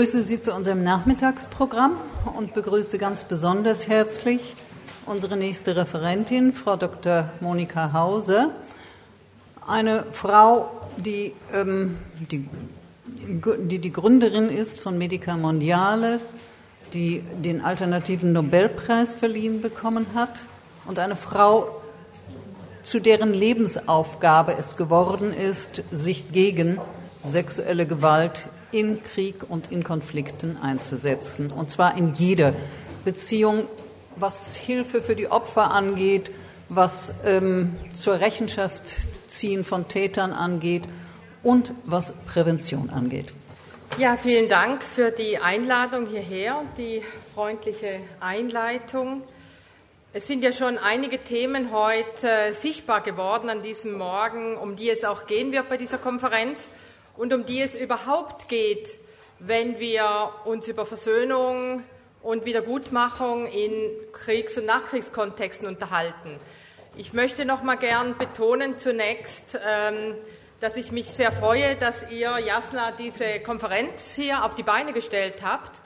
Ich begrüße Sie zu unserem Nachmittagsprogramm und begrüße ganz besonders herzlich unsere nächste Referentin, Frau Dr. Monika Hause. Eine Frau, die, ähm, die, die, die Gründerin ist von Medica Mondiale, die den alternativen Nobelpreis verliehen bekommen hat und eine Frau, zu deren Lebensaufgabe es geworden ist, sich gegen sexuelle Gewalt in Krieg und in Konflikten einzusetzen. Und zwar in jeder Beziehung, was Hilfe für die Opfer angeht, was ähm, zur Rechenschaft ziehen von Tätern angeht und was Prävention angeht. Ja, vielen Dank für die Einladung hierher und die freundliche Einleitung. Es sind ja schon einige Themen heute äh, sichtbar geworden an diesem Morgen, um die es auch gehen wird bei dieser Konferenz und um die es überhaupt geht, wenn wir uns über Versöhnung und Wiedergutmachung in Kriegs- und Nachkriegskontexten unterhalten. Ich möchte noch mal gern betonen zunächst, ähm, dass ich mich sehr freue, dass ihr, Jasna, diese Konferenz hier auf die Beine gestellt habt.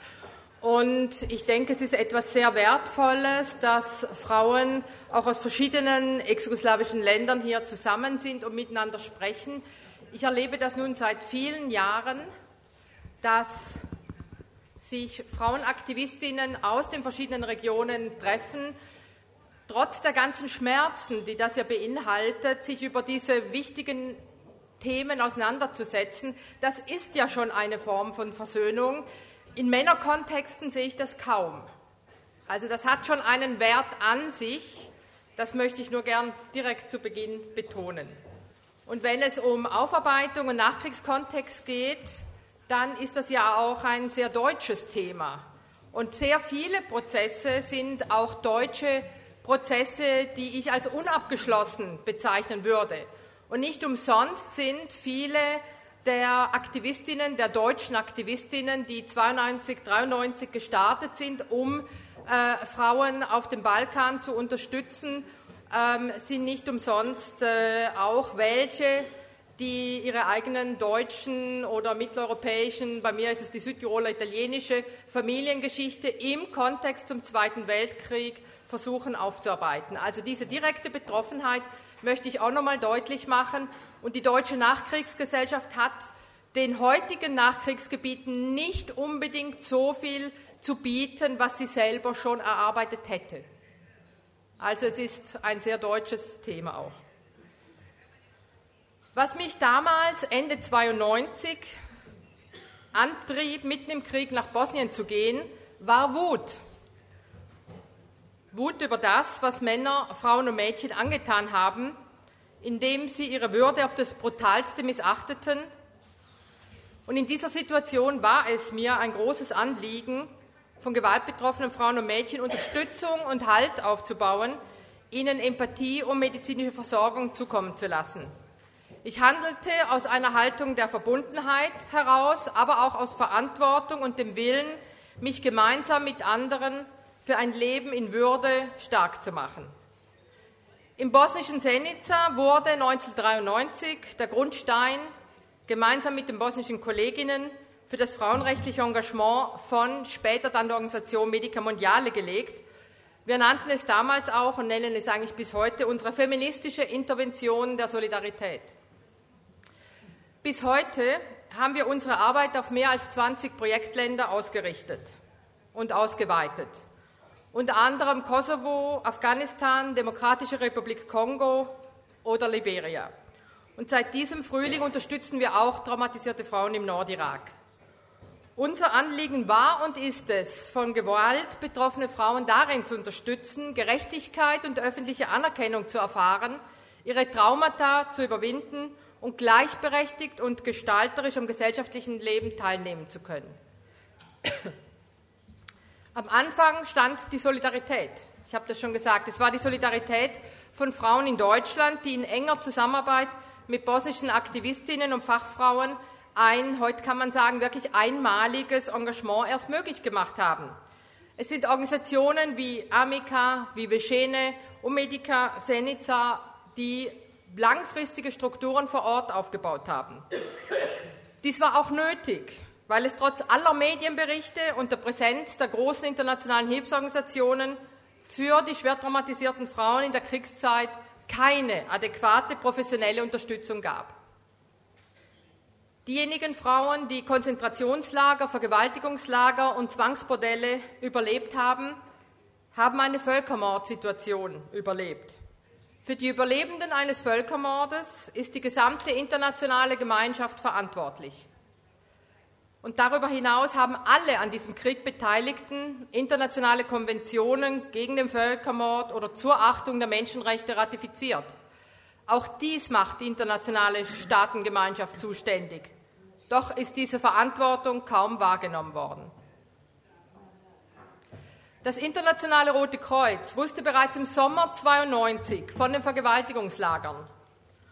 Und ich denke, es ist etwas sehr Wertvolles, dass Frauen auch aus verschiedenen ex-jugoslawischen Ländern hier zusammen sind und miteinander sprechen. Ich erlebe das nun seit vielen Jahren, dass sich Frauenaktivistinnen aus den verschiedenen Regionen treffen, trotz der ganzen Schmerzen, die das ja beinhaltet, sich über diese wichtigen Themen auseinanderzusetzen. Das ist ja schon eine Form von Versöhnung. In Männerkontexten sehe ich das kaum. Also das hat schon einen Wert an sich. Das möchte ich nur gern direkt zu Beginn betonen. Und wenn es um Aufarbeitung und Nachkriegskontext geht, dann ist das ja auch ein sehr deutsches Thema. Und sehr viele Prozesse sind auch deutsche Prozesse, die ich als unabgeschlossen bezeichnen würde. Und nicht umsonst sind viele der Aktivistinnen, der deutschen Aktivistinnen, die 92, 93 gestartet sind, um äh, Frauen auf dem Balkan zu unterstützen ähm, sind nicht umsonst äh, auch welche, die ihre eigenen deutschen oder mitteleuropäischen, bei mir ist es die Südtiroler italienische Familiengeschichte im Kontext zum Zweiten Weltkrieg versuchen aufzuarbeiten. Also diese direkte Betroffenheit möchte ich auch noch mal deutlich machen. Und die deutsche Nachkriegsgesellschaft hat den heutigen Nachkriegsgebieten nicht unbedingt so viel zu bieten, was sie selber schon erarbeitet hätte. Also es ist ein sehr deutsches Thema auch. Was mich damals, Ende 92, antrieb, mitten im Krieg nach Bosnien zu gehen, war Wut. Wut über das, was Männer, Frauen und Mädchen angetan haben, indem sie ihre Würde auf das Brutalste missachteten. Und in dieser Situation war es mir ein großes Anliegen, von gewaltbetroffenen Frauen und Mädchen Unterstützung und Halt aufzubauen, ihnen Empathie und medizinische Versorgung zukommen zu lassen. Ich handelte aus einer Haltung der Verbundenheit heraus, aber auch aus Verantwortung und dem Willen, mich gemeinsam mit anderen für ein Leben in Würde stark zu machen. Im bosnischen Senica wurde 1993 der Grundstein gemeinsam mit den bosnischen Kolleginnen für das frauenrechtliche Engagement von später dann der Organisation Medica Mondiale gelegt. Wir nannten es damals auch und nennen es eigentlich bis heute unsere feministische Intervention der Solidarität. Bis heute haben wir unsere Arbeit auf mehr als 20 Projektländer ausgerichtet und ausgeweitet. Unter anderem Kosovo, Afghanistan, Demokratische Republik Kongo oder Liberia. Und seit diesem Frühling unterstützen wir auch traumatisierte Frauen im Nordirak. Unser Anliegen war und ist es, von Gewalt betroffene Frauen darin zu unterstützen, Gerechtigkeit und öffentliche Anerkennung zu erfahren, ihre Traumata zu überwinden und gleichberechtigt und gestalterisch am gesellschaftlichen Leben teilnehmen zu können. Am Anfang stand die Solidarität. Ich habe das schon gesagt. Es war die Solidarität von Frauen in Deutschland, die in enger Zusammenarbeit mit bosnischen Aktivistinnen und Fachfrauen ein, heute kann man sagen, wirklich einmaliges Engagement erst möglich gemacht haben. Es sind Organisationen wie Amica, wie Vecene und Medica Senica, die langfristige Strukturen vor Ort aufgebaut haben. Dies war auch nötig, weil es trotz aller Medienberichte und der Präsenz der großen internationalen Hilfsorganisationen für die schwer traumatisierten Frauen in der Kriegszeit keine adäquate professionelle Unterstützung gab. Diejenigen Frauen, die Konzentrationslager, Vergewaltigungslager und Zwangsbordelle überlebt haben, haben eine Völkermordsituation überlebt. Für die Überlebenden eines Völkermordes ist die gesamte internationale Gemeinschaft verantwortlich. Und darüber hinaus haben alle an diesem Krieg Beteiligten internationale Konventionen gegen den Völkermord oder zur Achtung der Menschenrechte ratifiziert. Auch dies macht die internationale Staatengemeinschaft zuständig. Doch ist diese Verantwortung kaum wahrgenommen worden. Das Internationale Rote Kreuz wusste bereits im Sommer 92 von den Vergewaltigungslagern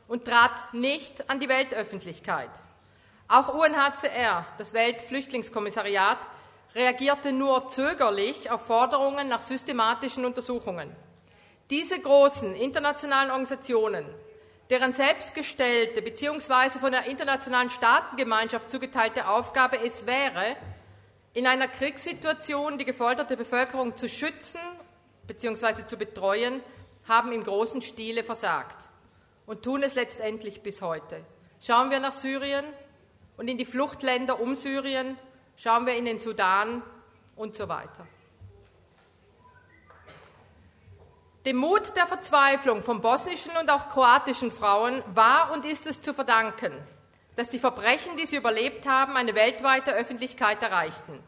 und trat nicht an die Weltöffentlichkeit. Auch UNHCR, das Weltflüchtlingskommissariat, reagierte nur zögerlich auf Forderungen nach systematischen Untersuchungen. Diese großen internationalen Organisationen, deren selbstgestellte bzw. von der internationalen Staatengemeinschaft zugeteilte Aufgabe es wäre, in einer Kriegssituation die gefolterte Bevölkerung zu schützen bzw. zu betreuen, haben im großen Stile versagt und tun es letztendlich bis heute. Schauen wir nach Syrien und in die Fluchtländer um Syrien, schauen wir in den Sudan und so weiter. Dem Mut der Verzweiflung von bosnischen und auch kroatischen Frauen war und ist es zu verdanken, dass die Verbrechen, die sie überlebt haben, eine weltweite Öffentlichkeit erreichten.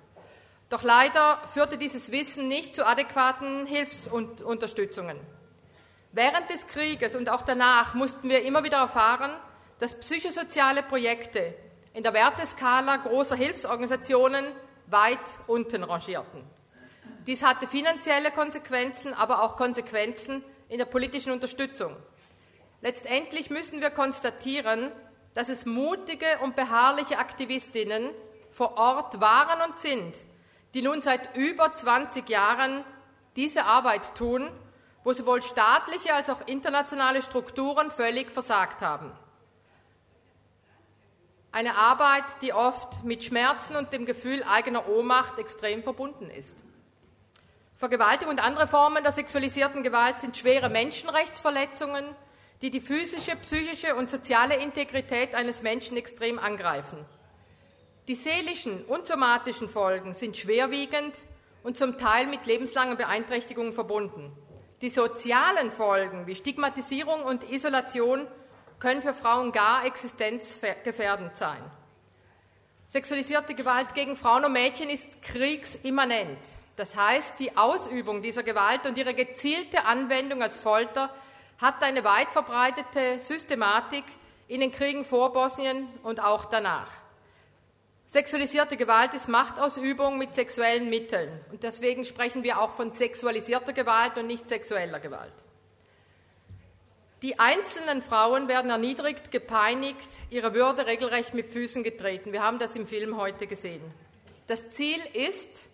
Doch leider führte dieses Wissen nicht zu adäquaten Hilfsunterstützungen. Während des Krieges und auch danach mussten wir immer wieder erfahren, dass psychosoziale Projekte in der Werteskala großer Hilfsorganisationen weit unten rangierten. Dies hatte finanzielle Konsequenzen, aber auch Konsequenzen in der politischen Unterstützung. Letztendlich müssen wir konstatieren, dass es mutige und beharrliche Aktivistinnen vor Ort waren und sind, die nun seit über 20 Jahren diese Arbeit tun, wo sowohl staatliche als auch internationale Strukturen völlig versagt haben. Eine Arbeit, die oft mit Schmerzen und dem Gefühl eigener Ohnmacht extrem verbunden ist. Vergewaltigung und andere Formen der sexualisierten Gewalt sind schwere Menschenrechtsverletzungen, die die physische, psychische und soziale Integrität eines Menschen extrem angreifen. Die seelischen und somatischen Folgen sind schwerwiegend und zum Teil mit lebenslangen Beeinträchtigungen verbunden. Die sozialen Folgen wie Stigmatisierung und Isolation können für Frauen gar existenzgefährdend sein. Sexualisierte Gewalt gegen Frauen und Mädchen ist kriegsimmanent. Das heißt, die Ausübung dieser Gewalt und ihre gezielte Anwendung als Folter hat eine weit verbreitete Systematik in den Kriegen vor Bosnien und auch danach. Sexualisierte Gewalt ist Machtausübung mit sexuellen Mitteln. Und deswegen sprechen wir auch von sexualisierter Gewalt und nicht sexueller Gewalt. Die einzelnen Frauen werden erniedrigt, gepeinigt, ihre Würde regelrecht mit Füßen getreten. Wir haben das im Film heute gesehen. Das Ziel ist,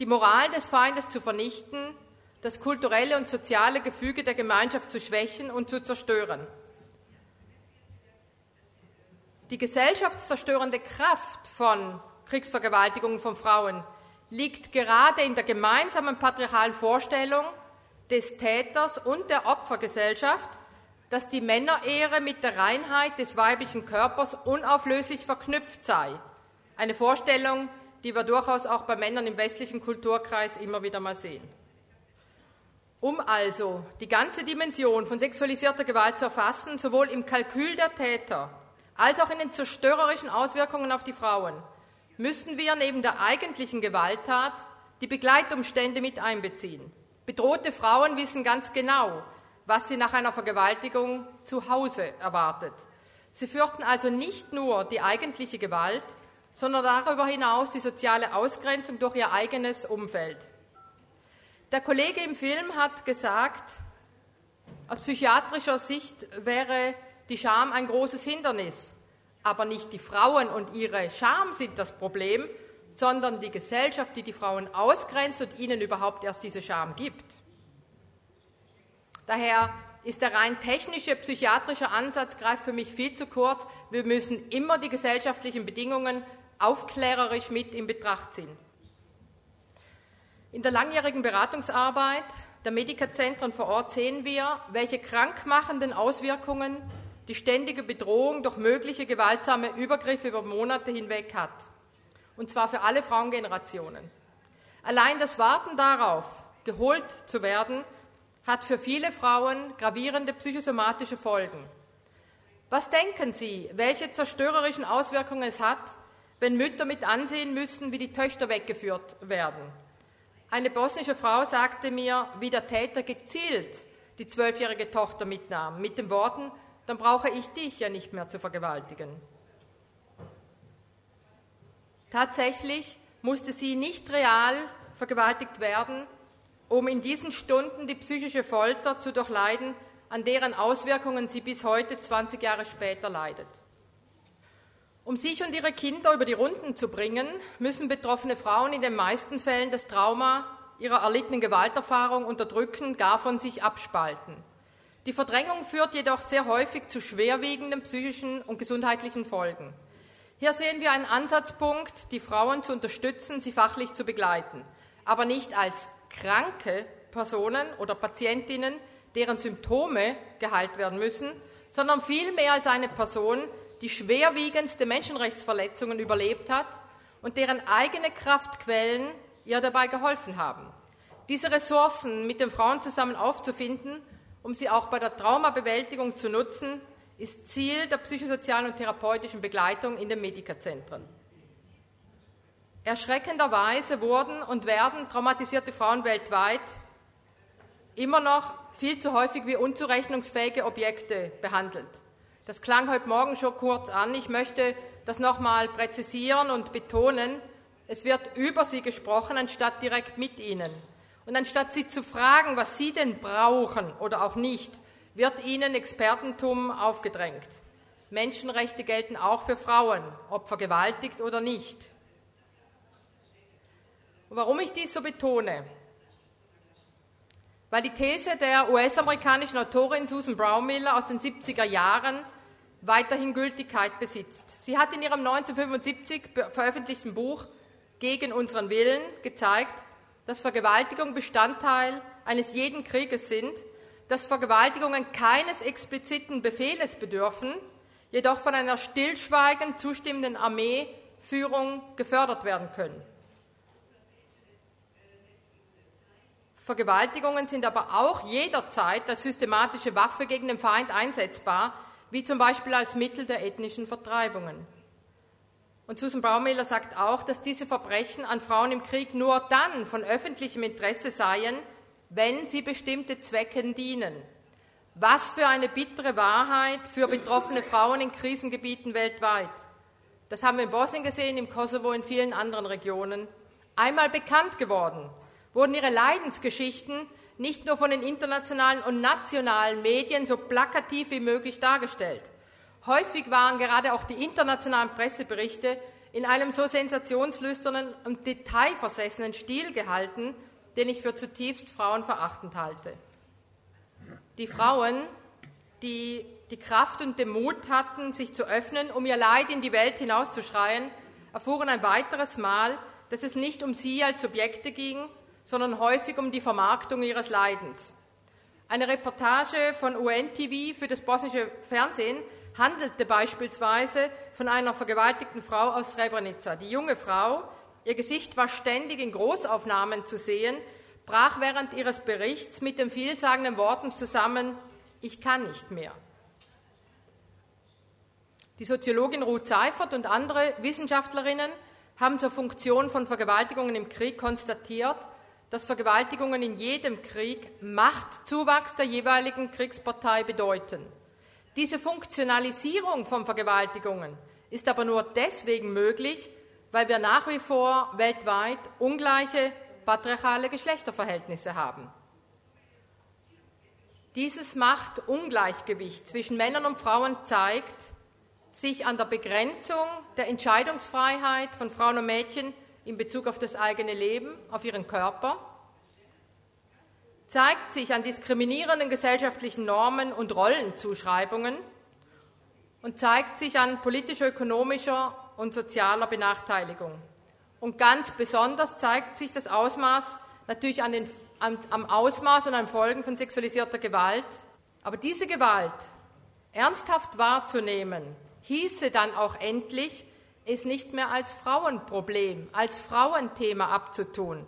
die Moral des Feindes zu vernichten, das kulturelle und soziale Gefüge der Gemeinschaft zu schwächen und zu zerstören. Die gesellschaftszerstörende Kraft von Kriegsvergewaltigungen von Frauen liegt gerade in der gemeinsamen patriarchalen Vorstellung des Täters und der Opfergesellschaft, dass die Männerehre mit der Reinheit des weiblichen Körpers unauflöslich verknüpft sei. Eine Vorstellung, die wir durchaus auch bei Männern im westlichen Kulturkreis immer wieder mal sehen. Um also die ganze Dimension von sexualisierter Gewalt zu erfassen, sowohl im Kalkül der Täter als auch in den zerstörerischen Auswirkungen auf die Frauen, müssen wir neben der eigentlichen Gewalttat die Begleitumstände mit einbeziehen. Bedrohte Frauen wissen ganz genau, was sie nach einer Vergewaltigung zu Hause erwartet. Sie fürchten also nicht nur die eigentliche Gewalt, sondern darüber hinaus die soziale Ausgrenzung durch ihr eigenes Umfeld. Der Kollege im Film hat gesagt, aus psychiatrischer Sicht wäre die Scham ein großes Hindernis, aber nicht die Frauen und ihre Scham sind das Problem, sondern die Gesellschaft, die die Frauen ausgrenzt und ihnen überhaupt erst diese Scham gibt. Daher ist der rein technische psychiatrische Ansatz greift für mich viel zu kurz. Wir müssen immer die gesellschaftlichen Bedingungen aufklärerisch mit in Betracht ziehen. In der langjährigen Beratungsarbeit der Medikazentren vor Ort sehen wir, welche krankmachenden Auswirkungen die ständige Bedrohung durch mögliche gewaltsame Übergriffe über Monate hinweg hat. Und zwar für alle Frauengenerationen. Allein das Warten darauf, geholt zu werden, hat für viele Frauen gravierende psychosomatische Folgen. Was denken Sie, welche zerstörerischen Auswirkungen es hat, wenn Mütter mit ansehen müssen, wie die Töchter weggeführt werden? Eine bosnische Frau sagte mir, wie der Täter gezielt die zwölfjährige Tochter mitnahm, mit den Worten, dann brauche ich dich ja nicht mehr zu vergewaltigen. Tatsächlich musste sie nicht real vergewaltigt werden, um in diesen Stunden die psychische Folter zu durchleiden, an deren Auswirkungen sie bis heute 20 Jahre später leidet. Um sich und ihre Kinder über die Runden zu bringen, müssen betroffene Frauen in den meisten Fällen das Trauma ihrer erlittenen Gewalterfahrung unterdrücken, gar von sich abspalten. Die Verdrängung führt jedoch sehr häufig zu schwerwiegenden psychischen und gesundheitlichen Folgen. Hier sehen wir einen Ansatzpunkt, die Frauen zu unterstützen, sie fachlich zu begleiten, aber nicht als kranke Personen oder Patientinnen, deren Symptome geheilt werden müssen, sondern vielmehr als eine Person, die schwerwiegendste Menschenrechtsverletzungen überlebt hat und deren eigene Kraftquellen ihr dabei geholfen haben. Diese Ressourcen mit den Frauen zusammen aufzufinden, um sie auch bei der Traumabewältigung zu nutzen, ist Ziel der psychosozialen und therapeutischen Begleitung in den Medikazentren. Erschreckenderweise wurden und werden traumatisierte Frauen weltweit immer noch viel zu häufig wie unzurechnungsfähige Objekte behandelt. Das klang heute Morgen schon kurz an. Ich möchte das nochmal präzisieren und betonen. Es wird über sie gesprochen, anstatt direkt mit ihnen. Und anstatt sie zu fragen, was sie denn brauchen oder auch nicht, wird ihnen Expertentum aufgedrängt. Menschenrechte gelten auch für Frauen, ob vergewaltigt oder nicht. Warum ich dies so betone? Weil die These der US-amerikanischen Autorin Susan Brownmiller aus den 70er Jahren weiterhin Gültigkeit besitzt. Sie hat in ihrem 1975 veröffentlichten Buch Gegen unseren Willen gezeigt, dass Vergewaltigung Bestandteil eines jeden Krieges sind, dass Vergewaltigungen keines expliziten Befehles bedürfen, jedoch von einer stillschweigend zustimmenden Armeeführung gefördert werden können. Vergewaltigungen sind aber auch jederzeit als systematische Waffe gegen den Feind einsetzbar, wie zum Beispiel als Mittel der ethnischen Vertreibungen. Und Susan Baumiller sagt auch, dass diese Verbrechen an Frauen im Krieg nur dann von öffentlichem Interesse seien, wenn sie bestimmte Zwecken dienen. Was für eine bittere Wahrheit für betroffene Frauen in Krisengebieten weltweit. Das haben wir in Bosnien gesehen, im Kosovo, in vielen anderen Regionen. Einmal bekannt geworden wurden ihre Leidensgeschichten nicht nur von den internationalen und nationalen Medien so plakativ wie möglich dargestellt. Häufig waren gerade auch die internationalen Presseberichte in einem so sensationslüsternen und detailversessenen Stil gehalten, den ich für zutiefst frauenverachtend halte. Die Frauen, die die Kraft und den Mut hatten, sich zu öffnen, um ihr Leid in die Welt hinauszuschreien, erfuhren ein weiteres Mal, dass es nicht um sie als Subjekte ging, sondern häufig um die Vermarktung ihres Leidens. Eine Reportage von UNTV für das bosnische Fernsehen handelte beispielsweise von einer vergewaltigten Frau aus Srebrenica. Die junge Frau, ihr Gesicht war ständig in Großaufnahmen zu sehen, brach während ihres Berichts mit den vielsagenden Worten zusammen, ich kann nicht mehr. Die Soziologin Ruth Seifert und andere Wissenschaftlerinnen haben zur Funktion von Vergewaltigungen im Krieg konstatiert, dass Vergewaltigungen in jedem Krieg Machtzuwachs der jeweiligen Kriegspartei bedeuten. Diese Funktionalisierung von Vergewaltigungen ist aber nur deswegen möglich, weil wir nach wie vor weltweit ungleiche patriarchale Geschlechterverhältnisse haben. Dieses Machtungleichgewicht zwischen Männern und Frauen zeigt sich an der Begrenzung der Entscheidungsfreiheit von Frauen und Mädchen in Bezug auf das eigene Leben, auf ihren Körper, zeigt sich an diskriminierenden gesellschaftlichen Normen und Rollenzuschreibungen und zeigt sich an politisch-ökonomischer und sozialer Benachteiligung. Und ganz besonders zeigt sich das Ausmaß natürlich an den, am, am Ausmaß und an Folgen von sexualisierter Gewalt. Aber diese Gewalt ernsthaft wahrzunehmen, hieße dann auch endlich, es nicht mehr als Frauenproblem, als Frauenthema abzutun,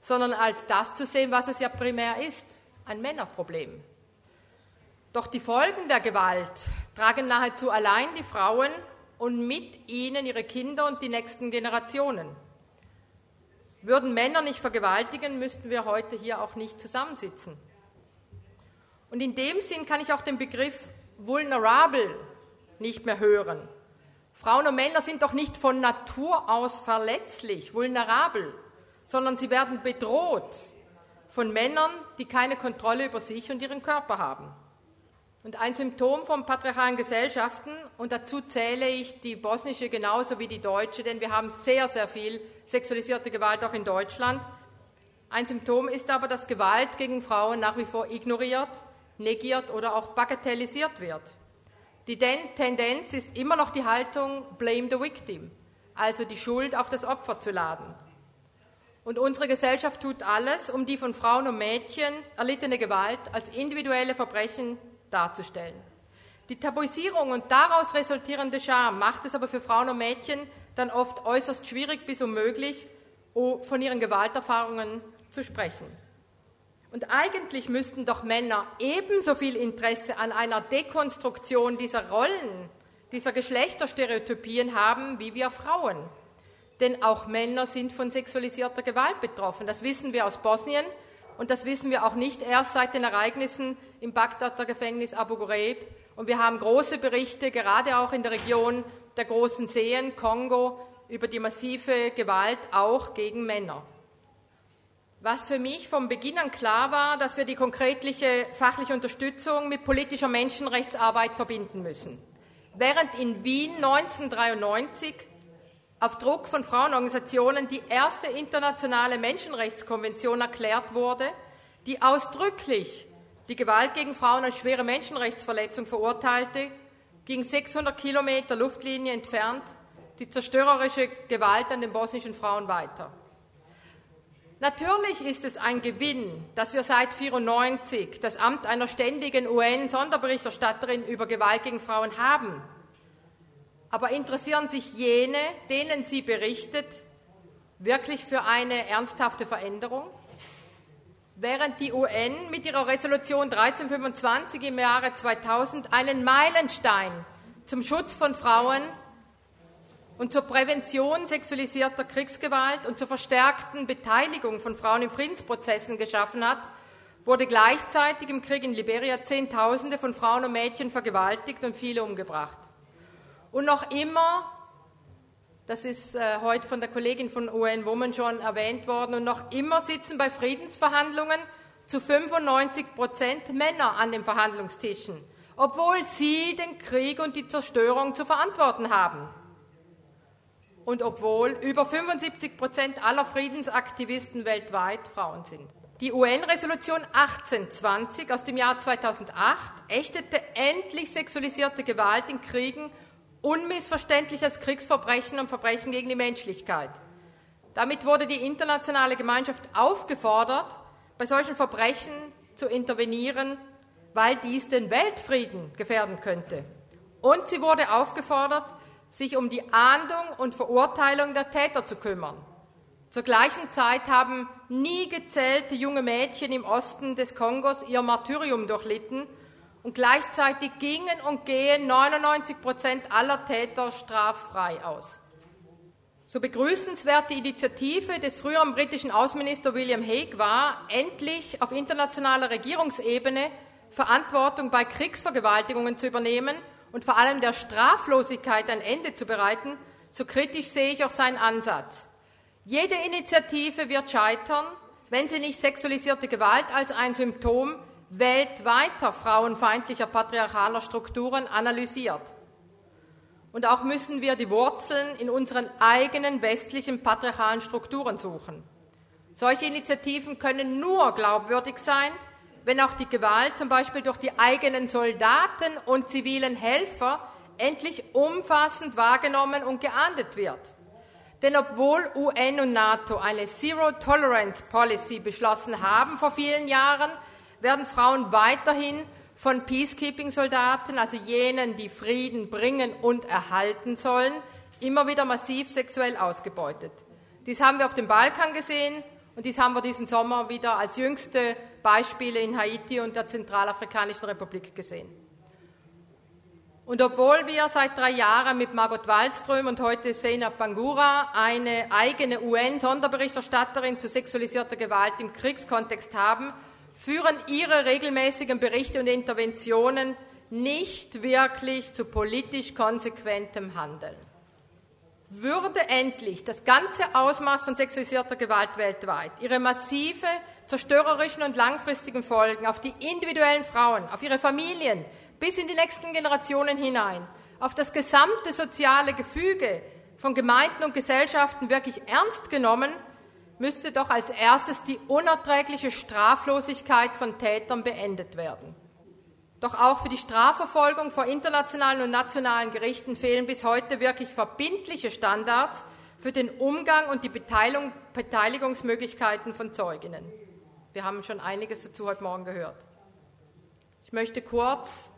sondern als das zu sehen, was es ja primär ist, ein Männerproblem. Doch die Folgen der Gewalt tragen nahezu allein die Frauen und mit ihnen ihre Kinder und die nächsten Generationen. Würden Männer nicht vergewaltigen, müssten wir heute hier auch nicht zusammensitzen. Und in dem Sinn kann ich auch den Begriff vulnerable nicht mehr hören. Frauen und Männer sind doch nicht von Natur aus verletzlich, vulnerabel, sondern sie werden bedroht von Männern, die keine Kontrolle über sich und ihren Körper haben. Und ein Symptom von patriarchalen Gesellschaften, und dazu zähle ich die bosnische genauso wie die deutsche, denn wir haben sehr, sehr viel sexualisierte Gewalt auch in Deutschland. Ein Symptom ist aber, dass Gewalt gegen Frauen nach wie vor ignoriert, negiert oder auch bagatellisiert wird. Die Tendenz ist immer noch die Haltung Blame the Victim, also die Schuld auf das Opfer zu laden. Und unsere Gesellschaft tut alles, um die von Frauen und Mädchen erlittene Gewalt als individuelle Verbrechen darzustellen. Die Tabuisierung und daraus resultierende Scham macht es aber für Frauen und Mädchen dann oft äußerst schwierig bis unmöglich, von ihren Gewalterfahrungen zu sprechen. Und eigentlich müssten doch Männer ebenso viel Interesse an einer Dekonstruktion dieser Rollen, dieser Geschlechterstereotypien haben, wie wir Frauen. Denn auch Männer sind von sexualisierter Gewalt betroffen. Das wissen wir aus Bosnien und das wissen wir auch nicht erst seit den Ereignissen im Bagdader Gefängnis Abu Ghraib. Und wir haben große Berichte, gerade auch in der Region der großen Seen, Kongo, über die massive Gewalt auch gegen Männer. Was für mich vom Beginn an klar war, dass wir die konkretliche fachliche Unterstützung mit politischer Menschenrechtsarbeit verbinden müssen. Während in Wien 1993 auf Druck von Frauenorganisationen die erste internationale Menschenrechtskonvention erklärt wurde, die ausdrücklich die Gewalt gegen Frauen als schwere Menschenrechtsverletzung verurteilte, ging 600 Kilometer Luftlinie entfernt die zerstörerische Gewalt an den bosnischen Frauen weiter. Natürlich ist es ein Gewinn, dass wir seit 1994 das Amt einer ständigen UN-Sonderberichterstatterin über Gewalt gegen Frauen haben. Aber interessieren sich jene, denen sie berichtet, wirklich für eine ernsthafte Veränderung? Während die UN mit ihrer Resolution 1325 im Jahre 2000 einen Meilenstein zum Schutz von Frauen und zur Prävention sexualisierter Kriegsgewalt und zur verstärkten Beteiligung von Frauen in Friedensprozessen geschaffen hat, wurde gleichzeitig im Krieg in Liberia Zehntausende von Frauen und Mädchen vergewaltigt und viele umgebracht. Und noch immer, das ist äh, heute von der Kollegin von UN Women schon erwähnt worden, und noch immer sitzen bei Friedensverhandlungen zu 95 Prozent Männer an den Verhandlungstischen, obwohl sie den Krieg und die Zerstörung zu verantworten haben und obwohl über 75 Prozent aller Friedensaktivisten weltweit Frauen sind. Die UN-Resolution 1820 aus dem Jahr 2008 ächtete endlich sexualisierte Gewalt in Kriegen unmissverständlich als Kriegsverbrechen und Verbrechen gegen die Menschlichkeit. Damit wurde die internationale Gemeinschaft aufgefordert, bei solchen Verbrechen zu intervenieren, weil dies den Weltfrieden gefährden könnte. Und sie wurde aufgefordert, sich um die Ahndung und Verurteilung der Täter zu kümmern. Zur gleichen Zeit haben nie gezählte junge Mädchen im Osten des Kongos ihr Martyrium durchlitten und gleichzeitig gingen und gehen 99 Prozent aller Täter straffrei aus. So begrüßenswert die Initiative des früheren britischen Außenministers William Hague war, endlich auf internationaler Regierungsebene Verantwortung bei Kriegsvergewaltigungen zu übernehmen und vor allem der Straflosigkeit ein Ende zu bereiten, so kritisch sehe ich auch seinen Ansatz. Jede Initiative wird scheitern, wenn sie nicht sexualisierte Gewalt als ein Symptom weltweiter frauenfeindlicher patriarchaler Strukturen analysiert. Und auch müssen wir die Wurzeln in unseren eigenen westlichen patriarchalen Strukturen suchen. Solche Initiativen können nur glaubwürdig sein, wenn auch die Gewalt zum Beispiel durch die eigenen Soldaten und zivilen Helfer endlich umfassend wahrgenommen und geahndet wird. Denn obwohl UN und NATO eine Zero Tolerance Policy beschlossen haben vor vielen Jahren, werden Frauen weiterhin von Peacekeeping-Soldaten, also jenen, die Frieden bringen und erhalten sollen, immer wieder massiv sexuell ausgebeutet. Dies haben wir auf dem Balkan gesehen und dies haben wir diesen Sommer wieder als jüngste Beispiele in Haiti und der Zentralafrikanischen Republik gesehen. Und obwohl wir seit drei Jahren mit Margot Wallström und heute Sena Pangura eine eigene UN-Sonderberichterstatterin zu sexualisierter Gewalt im Kriegskontext haben, führen ihre regelmäßigen Berichte und Interventionen nicht wirklich zu politisch konsequentem Handeln. Würde endlich das ganze Ausmaß von sexualisierter Gewalt weltweit, ihre massive, zerstörerischen und langfristigen Folgen auf die individuellen Frauen, auf ihre Familien, bis in die nächsten Generationen hinein, auf das gesamte soziale Gefüge von Gemeinden und Gesellschaften wirklich ernst genommen, müsste doch als erstes die unerträgliche Straflosigkeit von Tätern beendet werden. Doch auch für die Strafverfolgung vor internationalen und nationalen Gerichten fehlen bis heute wirklich verbindliche Standards für den Umgang und die Beteiligungsmöglichkeiten von Zeuginnen. Wir haben schon einiges dazu heute Morgen gehört. Ich möchte kurz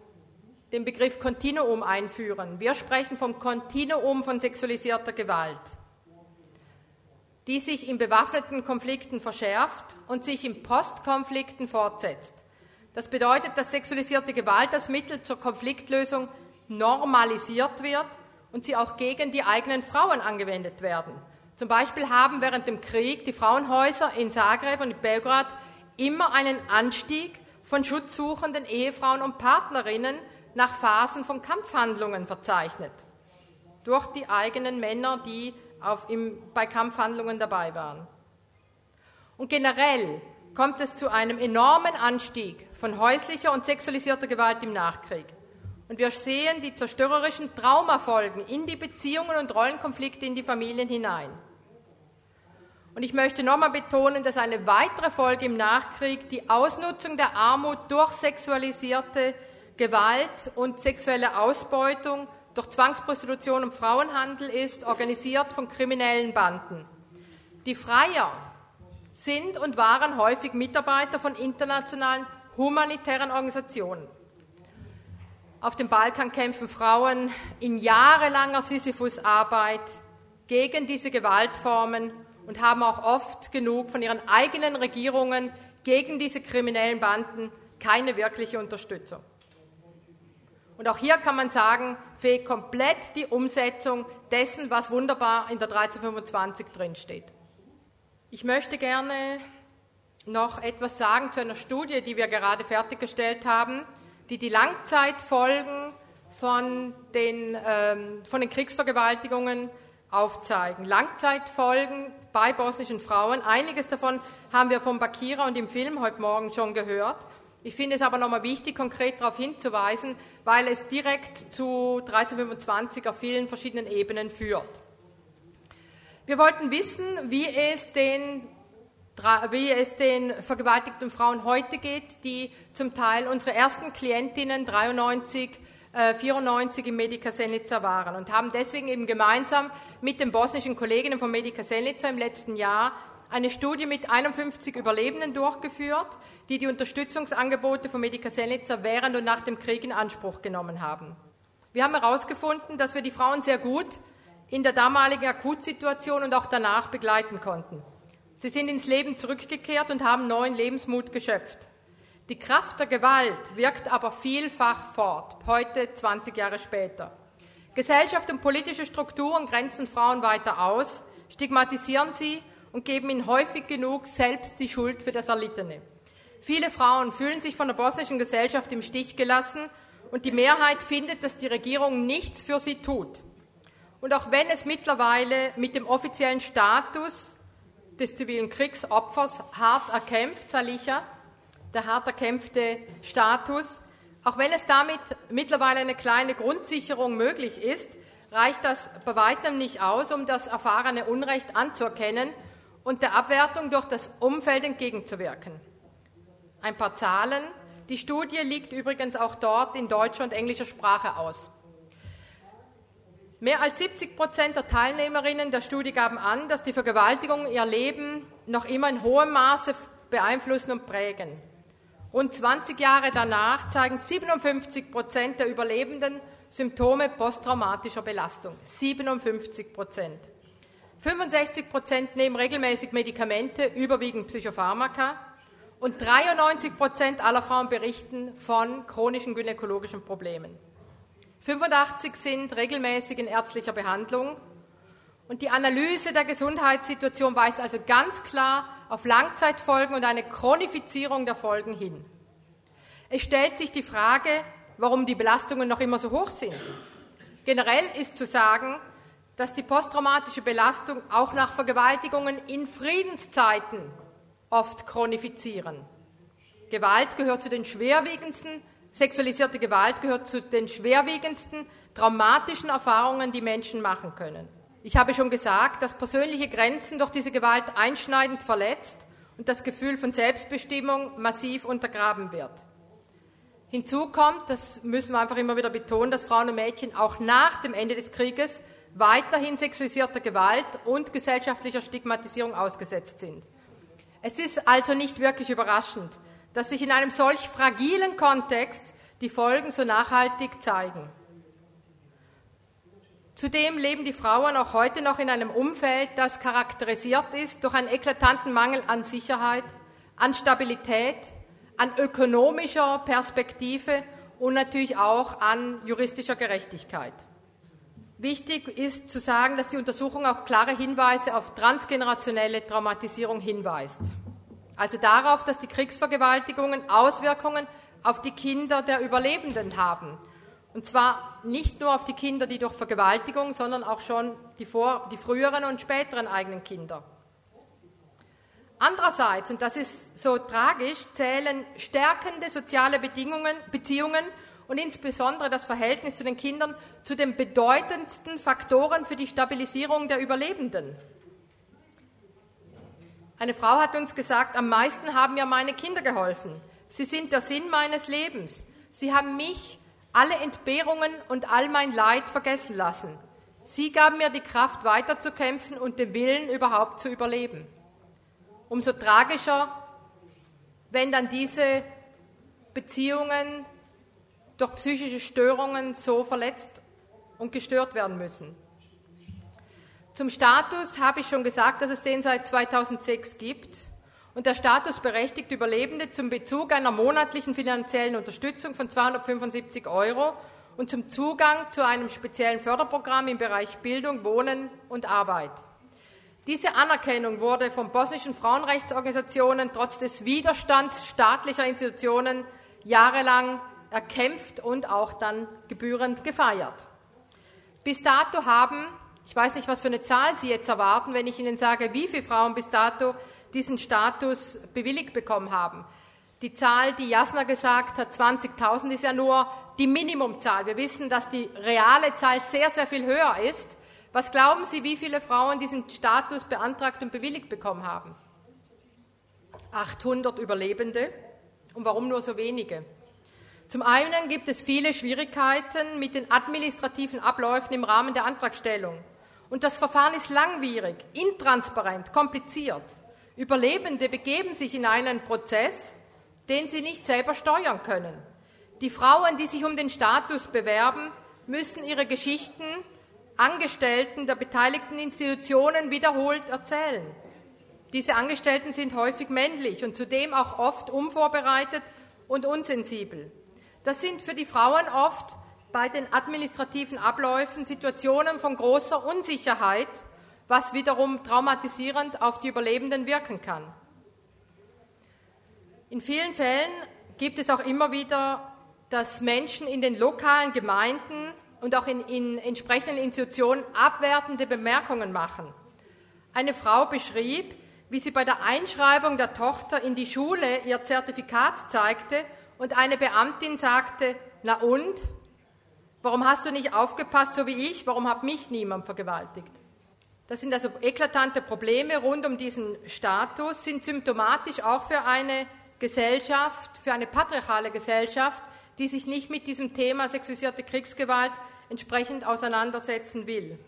den Begriff Kontinuum einführen. Wir sprechen vom Kontinuum von sexualisierter Gewalt, die sich in bewaffneten Konflikten verschärft und sich in Postkonflikten fortsetzt. Das bedeutet, dass sexualisierte Gewalt als Mittel zur Konfliktlösung normalisiert wird und sie auch gegen die eigenen Frauen angewendet werden. Zum Beispiel haben während dem Krieg die Frauenhäuser in Zagreb und in Belgrad immer einen Anstieg von schutzsuchenden Ehefrauen und Partnerinnen nach Phasen von Kampfhandlungen verzeichnet. Durch die eigenen Männer, die auf, im, bei Kampfhandlungen dabei waren. Und generell kommt es zu einem enormen Anstieg von häuslicher und sexualisierter Gewalt im Nachkrieg. Und wir sehen die zerstörerischen Traumafolgen in die Beziehungen und Rollenkonflikte in die Familien hinein. Und ich möchte nochmal betonen, dass eine weitere Folge im Nachkrieg die Ausnutzung der Armut durch sexualisierte Gewalt und sexuelle Ausbeutung durch Zwangsprostitution und Frauenhandel ist, organisiert von kriminellen Banden. Die Freier sind und waren häufig Mitarbeiter von internationalen humanitären Organisationen. Auf dem Balkan kämpfen Frauen in jahrelanger Sisyphusarbeit gegen diese Gewaltformen und haben auch oft genug von ihren eigenen Regierungen gegen diese kriminellen Banden keine wirkliche Unterstützung. Und auch hier kann man sagen, fehlt komplett die Umsetzung dessen, was wunderbar in der 1325 drinsteht. Ich möchte gerne noch etwas sagen zu einer Studie, die wir gerade fertiggestellt haben, die die Langzeitfolgen von den, ähm, von den Kriegsvergewaltigungen aufzeigen. Langzeitfolgen bei bosnischen Frauen. Einiges davon haben wir von Bakira und im Film heute Morgen schon gehört. Ich finde es aber nochmal wichtig, konkret darauf hinzuweisen, weil es direkt zu 1325 auf vielen verschiedenen Ebenen führt. Wir wollten wissen, wie es den, wie es den vergewaltigten Frauen heute geht, die zum Teil unsere ersten Klientinnen 93 94 im Medica Senica waren und haben deswegen eben gemeinsam mit den bosnischen Kolleginnen von Medica Senica im letzten Jahr eine Studie mit 51 Überlebenden durchgeführt, die die Unterstützungsangebote von Medica Senica während und nach dem Krieg in Anspruch genommen haben. Wir haben herausgefunden, dass wir die Frauen sehr gut in der damaligen Akutsituation und auch danach begleiten konnten. Sie sind ins Leben zurückgekehrt und haben neuen Lebensmut geschöpft. Die Kraft der Gewalt wirkt aber vielfach fort, heute 20 Jahre später. Gesellschaft und politische Strukturen grenzen Frauen weiter aus, stigmatisieren sie und geben ihnen häufig genug selbst die Schuld für das Erlittene. Viele Frauen fühlen sich von der bosnischen Gesellschaft im Stich gelassen und die Mehrheit findet, dass die Regierung nichts für sie tut. Und auch wenn es mittlerweile mit dem offiziellen Status des zivilen Kriegsopfers hart erkämpft, Salicha, der hart erkämpfte Status, auch wenn es damit mittlerweile eine kleine Grundsicherung möglich ist, reicht das bei weitem nicht aus, um das erfahrene Unrecht anzuerkennen und der Abwertung durch das Umfeld entgegenzuwirken. Ein paar Zahlen. Die Studie liegt übrigens auch dort in deutscher und englischer Sprache aus. Mehr als 70 Prozent der Teilnehmerinnen der Studie gaben an, dass die Vergewaltigungen ihr Leben noch immer in hohem Maße beeinflussen und prägen. Rund 20 Jahre danach zeigen 57 Prozent der Überlebenden Symptome posttraumatischer Belastung. 57 Prozent. 65 Prozent nehmen regelmäßig Medikamente, überwiegend Psychopharmaka. Und 93 Prozent aller Frauen berichten von chronischen gynäkologischen Problemen. 85 sind regelmäßig in ärztlicher Behandlung. Und die Analyse der Gesundheitssituation weist also ganz klar auf Langzeitfolgen und eine Chronifizierung der Folgen hin. Es stellt sich die Frage, warum die Belastungen noch immer so hoch sind. Generell ist zu sagen, dass die posttraumatische Belastung auch nach Vergewaltigungen in Friedenszeiten oft chronifizieren. Gewalt gehört zu den schwerwiegendsten, sexualisierte Gewalt gehört zu den schwerwiegendsten traumatischen Erfahrungen, die Menschen machen können. Ich habe schon gesagt, dass persönliche Grenzen durch diese Gewalt einschneidend verletzt und das Gefühl von Selbstbestimmung massiv untergraben wird. Hinzu kommt, das müssen wir einfach immer wieder betonen, dass Frauen und Mädchen auch nach dem Ende des Krieges weiterhin sexualisierter Gewalt und gesellschaftlicher Stigmatisierung ausgesetzt sind. Es ist also nicht wirklich überraschend, dass sich in einem solch fragilen Kontext die Folgen so nachhaltig zeigen. Zudem leben die Frauen auch heute noch in einem Umfeld, das charakterisiert ist durch einen eklatanten Mangel an Sicherheit, an Stabilität, an ökonomischer Perspektive und natürlich auch an juristischer Gerechtigkeit. Wichtig ist zu sagen, dass die Untersuchung auch klare Hinweise auf transgenerationelle Traumatisierung hinweist. Also darauf, dass die Kriegsvergewaltigungen Auswirkungen auf die Kinder der Überlebenden haben. Und zwar nicht nur auf die Kinder, die durch Vergewaltigung, sondern auch schon die, vor, die früheren und späteren eigenen Kinder. Andererseits, und das ist so tragisch, zählen stärkende soziale Bedingungen, Beziehungen und insbesondere das Verhältnis zu den Kindern zu den bedeutendsten Faktoren für die Stabilisierung der Überlebenden. Eine Frau hat uns gesagt, am meisten haben mir meine Kinder geholfen. Sie sind der Sinn meines Lebens. Sie haben mich, alle Entbehrungen und all mein Leid vergessen lassen. Sie gaben mir die Kraft, weiterzukämpfen und den Willen, überhaupt zu überleben. Umso tragischer, wenn dann diese Beziehungen durch psychische Störungen so verletzt und gestört werden müssen. Zum Status habe ich schon gesagt, dass es den seit 2006 gibt. Und der Status berechtigt Überlebende zum Bezug einer monatlichen finanziellen Unterstützung von 275 Euro und zum Zugang zu einem speziellen Förderprogramm im Bereich Bildung, Wohnen und Arbeit. Diese Anerkennung wurde von bosnischen Frauenrechtsorganisationen trotz des Widerstands staatlicher Institutionen jahrelang erkämpft und auch dann gebührend gefeiert. Bis dato haben, ich weiß nicht, was für eine Zahl Sie jetzt erwarten, wenn ich Ihnen sage, wie viele Frauen bis dato diesen Status bewilligt bekommen haben. Die Zahl, die Jasna gesagt hat, 20.000, ist ja nur die Minimumzahl. Wir wissen, dass die reale Zahl sehr, sehr viel höher ist. Was glauben Sie, wie viele Frauen diesen Status beantragt und bewilligt bekommen haben? 800 Überlebende. Und warum nur so wenige? Zum einen gibt es viele Schwierigkeiten mit den administrativen Abläufen im Rahmen der Antragstellung. Und das Verfahren ist langwierig, intransparent, kompliziert. Überlebende begeben sich in einen Prozess, den sie nicht selber steuern können. Die Frauen, die sich um den Status bewerben, müssen ihre Geschichten Angestellten der beteiligten Institutionen wiederholt erzählen. Diese Angestellten sind häufig männlich und zudem auch oft unvorbereitet und unsensibel. Das sind für die Frauen oft bei den administrativen Abläufen Situationen von großer Unsicherheit, was wiederum traumatisierend auf die Überlebenden wirken kann. In vielen Fällen gibt es auch immer wieder, dass Menschen in den lokalen Gemeinden und auch in, in entsprechenden Institutionen abwertende Bemerkungen machen. Eine Frau beschrieb, wie sie bei der Einschreibung der Tochter in die Schule ihr Zertifikat zeigte und eine Beamtin sagte, na und? Warum hast du nicht aufgepasst, so wie ich? Warum hat mich niemand vergewaltigt? Das sind also eklatante Probleme rund um diesen Status, sind symptomatisch auch für eine Gesellschaft, für eine patriarchale Gesellschaft, die sich nicht mit diesem Thema sexualisierte Kriegsgewalt entsprechend auseinandersetzen will.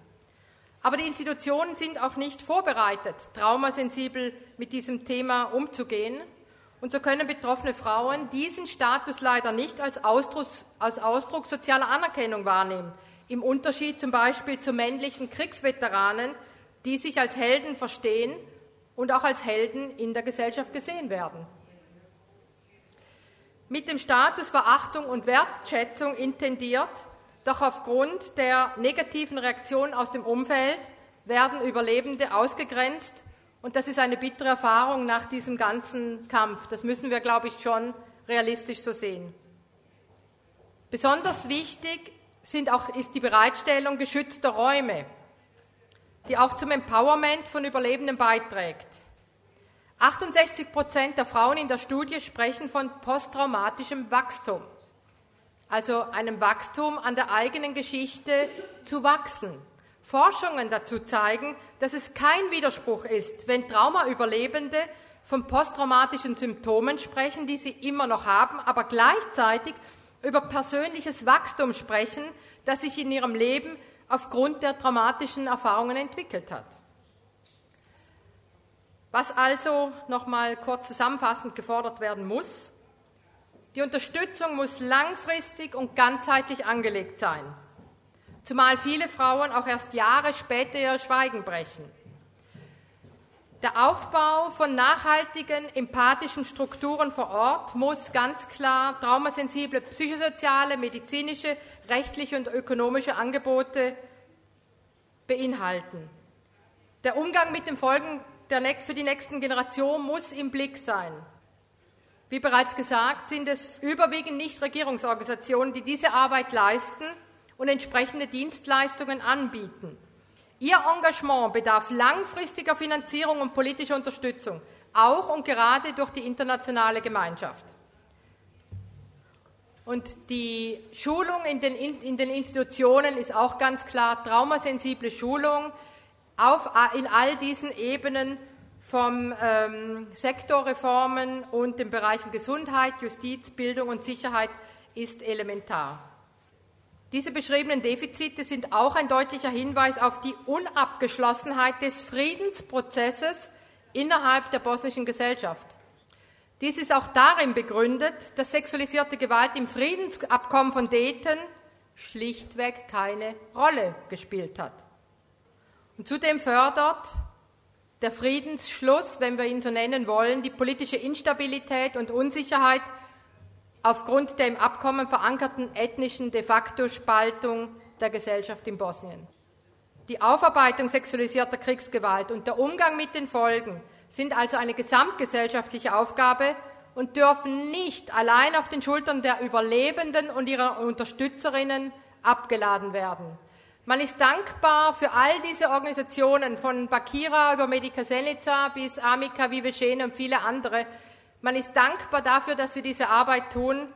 Aber die Institutionen sind auch nicht vorbereitet, traumasensibel mit diesem Thema umzugehen. Und so können betroffene Frauen diesen Status leider nicht als Ausdruck, als Ausdruck sozialer Anerkennung wahrnehmen. Im Unterschied zum Beispiel zu männlichen Kriegsveteranen, die sich als Helden verstehen und auch als Helden in der Gesellschaft gesehen werden. Mit dem Status Verachtung und Wertschätzung intendiert doch aufgrund der negativen Reaktion aus dem Umfeld werden Überlebende ausgegrenzt. Und das ist eine bittere Erfahrung nach diesem ganzen Kampf. Das müssen wir, glaube ich, schon realistisch so sehen. Besonders wichtig sind auch, ist die Bereitstellung geschützter Räume, die auch zum Empowerment von Überlebenden beiträgt. 68 Prozent der Frauen in der Studie sprechen von posttraumatischem Wachstum also einem Wachstum an der eigenen Geschichte zu wachsen. Forschungen dazu zeigen, dass es kein Widerspruch ist, wenn Traumaüberlebende von posttraumatischen Symptomen sprechen, die sie immer noch haben, aber gleichzeitig über persönliches Wachstum sprechen, das sich in ihrem Leben aufgrund der traumatischen Erfahrungen entwickelt hat. Was also nochmal kurz zusammenfassend gefordert werden muss, die Unterstützung muss langfristig und ganzheitlich angelegt sein, zumal viele Frauen auch erst Jahre später ihr Schweigen brechen. Der Aufbau von nachhaltigen, empathischen Strukturen vor Ort muss ganz klar traumasensible psychosoziale, medizinische, rechtliche und ökonomische Angebote beinhalten. Der Umgang mit den Folgen für die nächsten Generationen muss im Blick sein. Wie bereits gesagt, sind es überwiegend Nichtregierungsorganisationen, die diese Arbeit leisten und entsprechende Dienstleistungen anbieten. Ihr Engagement bedarf langfristiger Finanzierung und politischer Unterstützung, auch und gerade durch die internationale Gemeinschaft. Und die Schulung in den, in den Institutionen ist auch ganz klar traumasensible Schulung auf, in all diesen Ebenen vom ähm, Sektorreformen und den Bereichen Gesundheit, Justiz, Bildung und Sicherheit ist elementar. Diese beschriebenen Defizite sind auch ein deutlicher Hinweis auf die Unabgeschlossenheit des Friedensprozesses innerhalb der bosnischen Gesellschaft. Dies ist auch darin begründet, dass sexualisierte Gewalt im Friedensabkommen von Dayton schlichtweg keine Rolle gespielt hat. Und zudem fördert der Friedensschluss, wenn wir ihn so nennen wollen, die politische Instabilität und Unsicherheit aufgrund der im Abkommen verankerten ethnischen de facto Spaltung der Gesellschaft in Bosnien. Die Aufarbeitung sexualisierter Kriegsgewalt und der Umgang mit den Folgen sind also eine gesamtgesellschaftliche Aufgabe und dürfen nicht allein auf den Schultern der Überlebenden und ihrer Unterstützerinnen abgeladen werden. Man ist dankbar für all diese Organisationen, von Bakira über Medica Senica bis Amica, Vivecene und viele andere. Man ist dankbar dafür, dass sie diese Arbeit tun,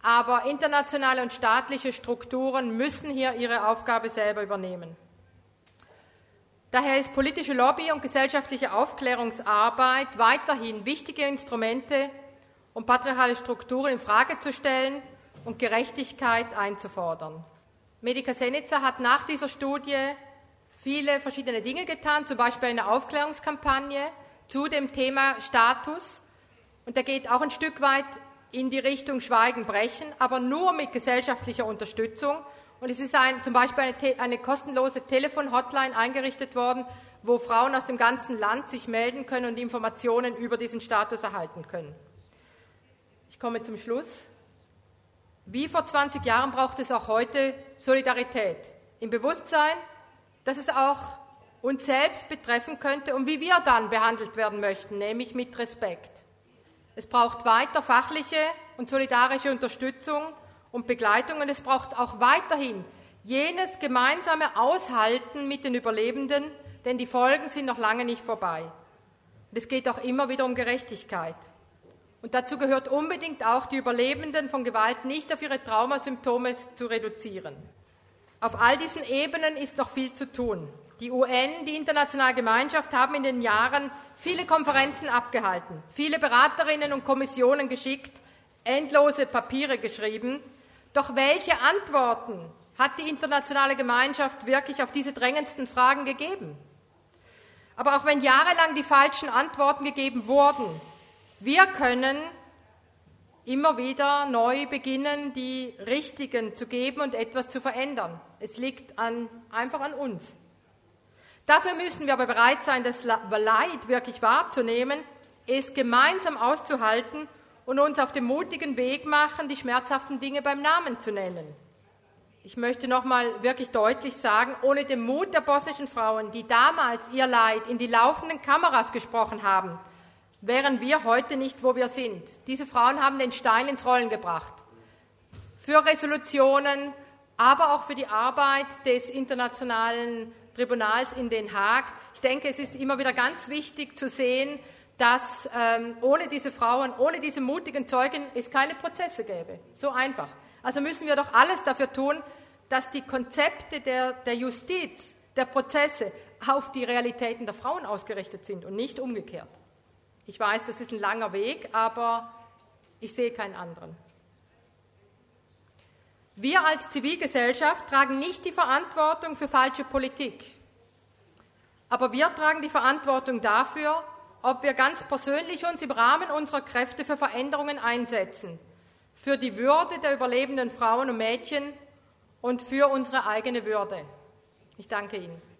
aber internationale und staatliche Strukturen müssen hier ihre Aufgabe selber übernehmen. Daher ist politische Lobby und gesellschaftliche Aufklärungsarbeit weiterhin wichtige Instrumente, um patriarchale Strukturen in Frage zu stellen und Gerechtigkeit einzufordern. Medica Senica hat nach dieser Studie viele verschiedene Dinge getan, zum Beispiel eine Aufklärungskampagne zu dem Thema Status. Und der geht auch ein Stück weit in die Richtung Schweigen brechen, aber nur mit gesellschaftlicher Unterstützung. Und es ist ein, zum Beispiel eine, eine kostenlose Telefon-Hotline eingerichtet worden, wo Frauen aus dem ganzen Land sich melden können und Informationen über diesen Status erhalten können. Ich komme zum Schluss. Wie vor 20 Jahren braucht es auch heute Solidarität im Bewusstsein, dass es auch uns selbst betreffen könnte und wie wir dann behandelt werden möchten, nämlich mit Respekt. Es braucht weiter fachliche und solidarische Unterstützung und Begleitung und es braucht auch weiterhin jenes gemeinsame Aushalten mit den Überlebenden, denn die Folgen sind noch lange nicht vorbei. Und es geht auch immer wieder um Gerechtigkeit. Und dazu gehört unbedingt auch, die Überlebenden von Gewalt nicht auf ihre Traumasymptome zu reduzieren. Auf all diesen Ebenen ist noch viel zu tun. Die UN, die internationale Gemeinschaft, haben in den Jahren viele Konferenzen abgehalten, viele Beraterinnen und Kommissionen geschickt, endlose Papiere geschrieben. Doch welche Antworten hat die internationale Gemeinschaft wirklich auf diese drängendsten Fragen gegeben. Aber auch wenn jahrelang die falschen Antworten gegeben wurden, wir können immer wieder neu beginnen, die richtigen zu geben und etwas zu verändern. Es liegt an, einfach an uns. Dafür müssen wir aber bereit sein, das Leid wirklich wahrzunehmen, es gemeinsam auszuhalten und uns auf dem mutigen Weg machen, die schmerzhaften Dinge beim Namen zu nennen. Ich möchte nochmal wirklich deutlich sagen, ohne den Mut der bosnischen Frauen, die damals ihr Leid in die laufenden Kameras gesprochen haben, wären wir heute nicht, wo wir sind. Diese Frauen haben den Stein ins Rollen gebracht. Für Resolutionen, aber auch für die Arbeit des Internationalen Tribunals in Den Haag. Ich denke, es ist immer wieder ganz wichtig zu sehen, dass ähm, ohne diese Frauen, ohne diese mutigen Zeugen es keine Prozesse gäbe. So einfach. Also müssen wir doch alles dafür tun, dass die Konzepte der, der Justiz, der Prozesse auf die Realitäten der Frauen ausgerichtet sind und nicht umgekehrt. Ich weiß, das ist ein langer Weg, aber ich sehe keinen anderen. Wir als Zivilgesellschaft tragen nicht die Verantwortung für falsche Politik, aber wir tragen die Verantwortung dafür, ob wir ganz persönlich uns im Rahmen unserer Kräfte für Veränderungen einsetzen, für die Würde der überlebenden Frauen und Mädchen und für unsere eigene Würde. Ich danke Ihnen.